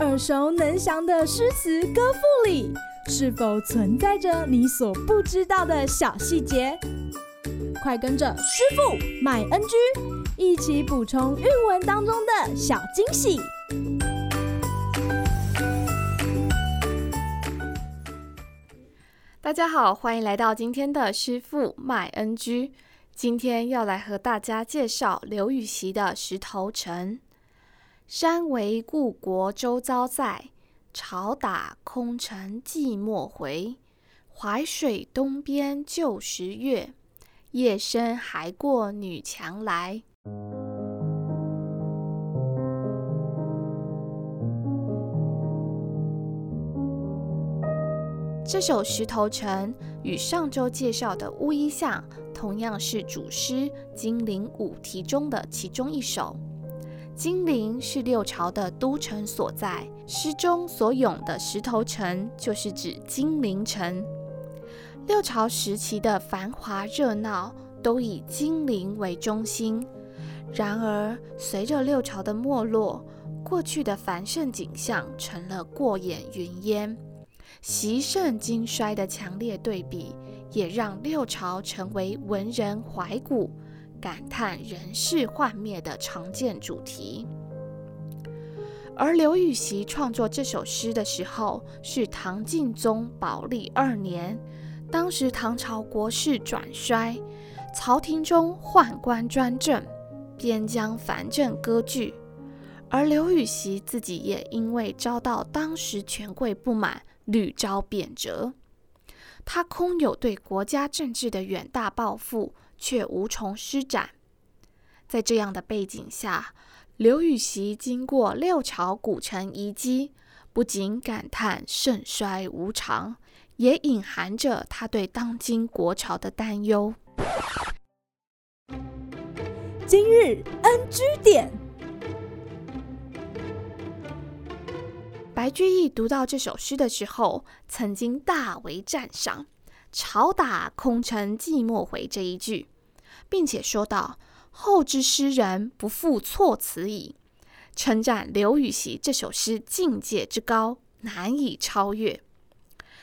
耳熟能详的诗词歌赋里，是否存在着你所不知道的小细节？快跟着师傅麦恩居一起补充韵文当中的小惊喜！大家好，欢迎来到今天的师傅麦恩居。今天要来和大家介绍刘禹锡的《石头城》。山为故国周遭在，潮打空城寂寞回。淮水东边旧时月，夜深还过女墙来。这首《石头城》与上周介绍的《乌衣巷》同样是主诗《金陵五题》中的其中一首。金陵是六朝的都城所在，诗中所咏的石头城就是指金陵城。六朝时期的繁华热闹都以金陵为中心，然而随着六朝的没落，过去的繁盛景象成了过眼云烟。习盛今衰的强烈对比，也让六朝成为文人怀古、感叹人世幻灭的常见主题。而刘禹锡创作这首诗的时候，是唐敬宗宝历二年，当时唐朝国势转衰，朝廷中宦官专政，边疆藩镇割据，而刘禹锡自己也因为遭到当时权贵不满。屡遭贬谪，他空有对国家政治的远大抱负，却无从施展。在这样的背景下，刘禹锡经过六朝古城遗迹，不仅感叹盛衰无常，也隐含着他对当今国朝的担忧。今日 NG 点。白居易读到这首诗的时候，曾经大为赞赏“朝打空城寂寞回”这一句，并且说道：“后之诗人不复错此矣。”称赞刘禹锡这首诗境界之高，难以超越。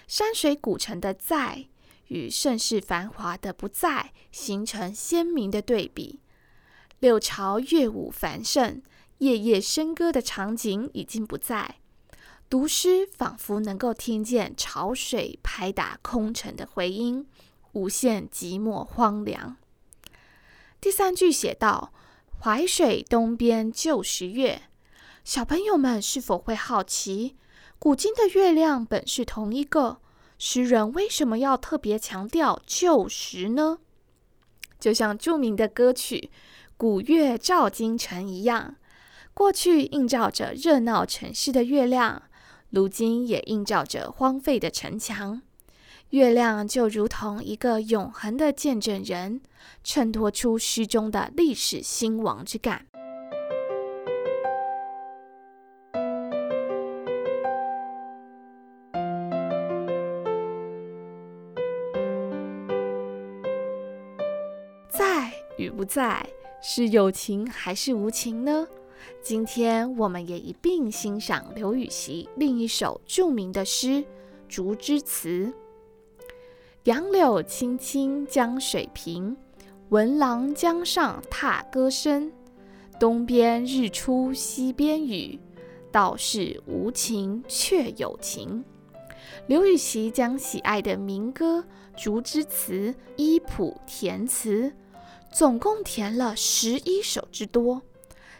山水古城的在与盛世繁华的不在形成鲜明的对比。六朝乐舞繁盛、夜夜笙歌的场景已经不在。读诗仿佛能够听见潮水拍打空城的回音，无限寂寞荒凉。第三句写道：“淮水东边旧时月。”小朋友们是否会好奇，古今的月亮本是同一个，诗人为什么要特别强调旧时呢？就像著名的歌曲《古月照今城》一样，过去映照着热闹城市的月亮。如今也映照着荒废的城墙，月亮就如同一个永恒的见证人，衬托出诗中的历史兴亡之感。在与不在，是有情还是无情呢？今天我们也一并欣赏刘禹锡另一首著名的诗《竹枝词》：“杨柳青青江水平，闻郎江上踏歌声。东边日出西边雨，道是无情却有情。”刘禹锡将喜爱的民歌《竹枝词》依谱填词，总共填了十一首之多。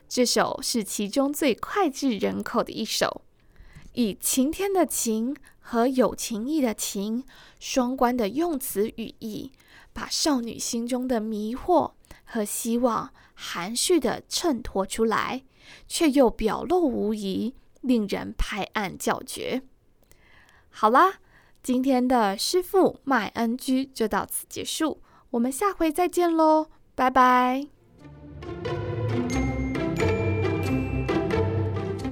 这首是其中最脍炙人口的一首，以晴天的晴和有情意的情双关的用词语义，把少女心中的迷惑和希望含蓄地衬托出来，却又表露无遗，令人拍案叫绝。好啦，今天的师傅麦恩居就到此结束，我们下回再见喽，拜拜。